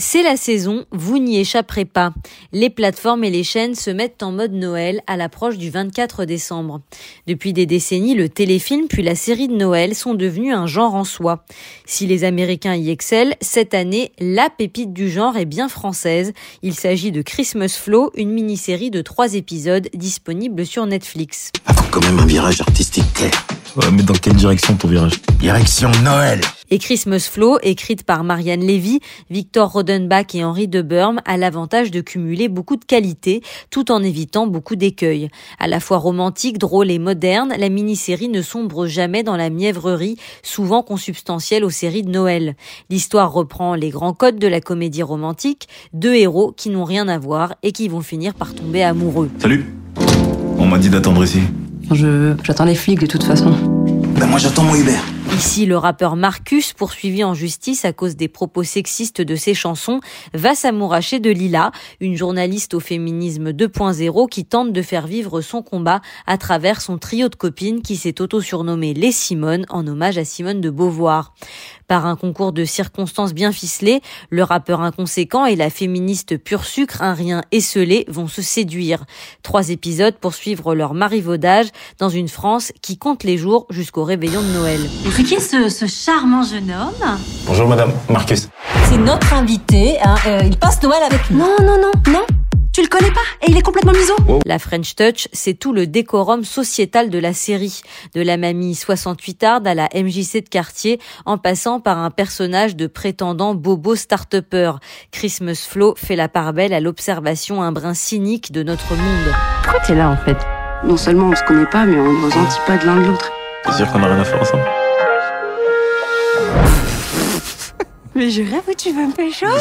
C'est la saison, vous n'y échapperez pas. Les plateformes et les chaînes se mettent en mode Noël à l'approche du 24 décembre. Depuis des décennies, le téléfilm puis la série de Noël sont devenus un genre en soi. Si les Américains y excellent, cette année, la pépite du genre est bien française. Il s'agit de Christmas Flow, une mini-série de trois épisodes disponible sur Netflix. Faut quand même un virage artistique clair. Ouais, mais dans quelle direction ton virage? Direction Noël et Christmas Flow, écrite par Marianne Lévy, Victor Rodenbach et Henri de Burm, a l'avantage de cumuler beaucoup de qualités tout en évitant beaucoup d'écueils. À la fois romantique, drôle et moderne, la mini-série ne sombre jamais dans la mièvrerie, souvent consubstantielle aux séries de Noël. L'histoire reprend les grands codes de la comédie romantique, deux héros qui n'ont rien à voir et qui vont finir par tomber amoureux. Salut On m'a dit d'attendre ici. Je j'attends les flics de toute façon. Ben moi j'attends mon Uber. Ici, le rappeur Marcus, poursuivi en justice à cause des propos sexistes de ses chansons, va s'amouracher de Lila, une journaliste au féminisme 2.0 qui tente de faire vivre son combat à travers son trio de copines qui s'est auto-surnommé les Simone en hommage à Simone de Beauvoir. Par un concours de circonstances bien ficelé, le rappeur inconséquent et la féministe pur sucre, un rien esselé, vont se séduire. Trois épisodes pour suivre leur marivaudage dans une France qui compte les jours jusqu'au réveillon de Noël. C'est qui ce, ce charmant jeune homme Bonjour madame, Marcus. C'est notre invité, hein, euh, il passe Noël avec nous. Non, non, non, non. Tu le connais pas et il est complètement miso. La French Touch, c'est tout le décorum sociétal de la série, de la mamie 68arde à la MJC de quartier, en passant par un personnage de prétendant bobo start-upper. Christmas Flow fait la part belle à l'observation un brin cynique de notre monde. Pourquoi t'es là en fait? Non seulement on se connaît pas, mais on ne ressentit pas de l'un de l'autre. C'est sûr qu'on a rien à faire ensemble?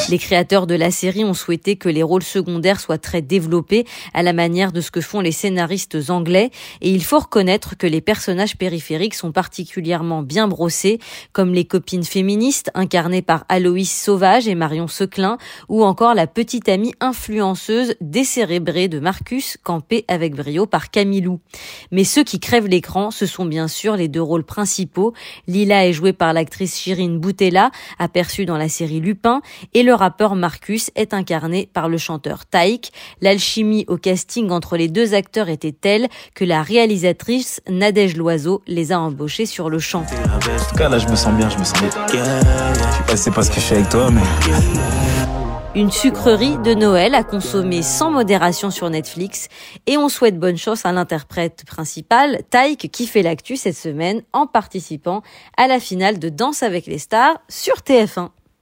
Les créateurs de la série ont souhaité que les rôles secondaires soient très développés à la manière de ce que font les scénaristes anglais et il faut reconnaître que les personnages périphériques sont particulièrement bien brossés comme les copines féministes incarnées par Aloïs Sauvage et Marion Seclin ou encore la petite amie influenceuse décérébrée de Marcus campée avec brio par Camilou. Mais ceux qui crèvent l'écran, ce sont bien sûr les deux rôles principaux. Lila est jouée par l'actrice Chirine Boutella, aperçue dans la série Lupin, et le rappeur Marcus est incarné par le chanteur Taïk. L'alchimie au casting entre les deux acteurs était telle que la réalisatrice Nadège Loiseau les a embauchés sur le champ. En tout cas, là, je me sens bien, je me sens bien. Je sais pas si c'est pas ce que je fais avec toi, mais... Une sucrerie de Noël à consommer sans modération sur Netflix et on souhaite bonne chance à l'interprète principal, Taïk, qui fait l'actu cette semaine en participant à la finale de Danse avec les stars sur TF1.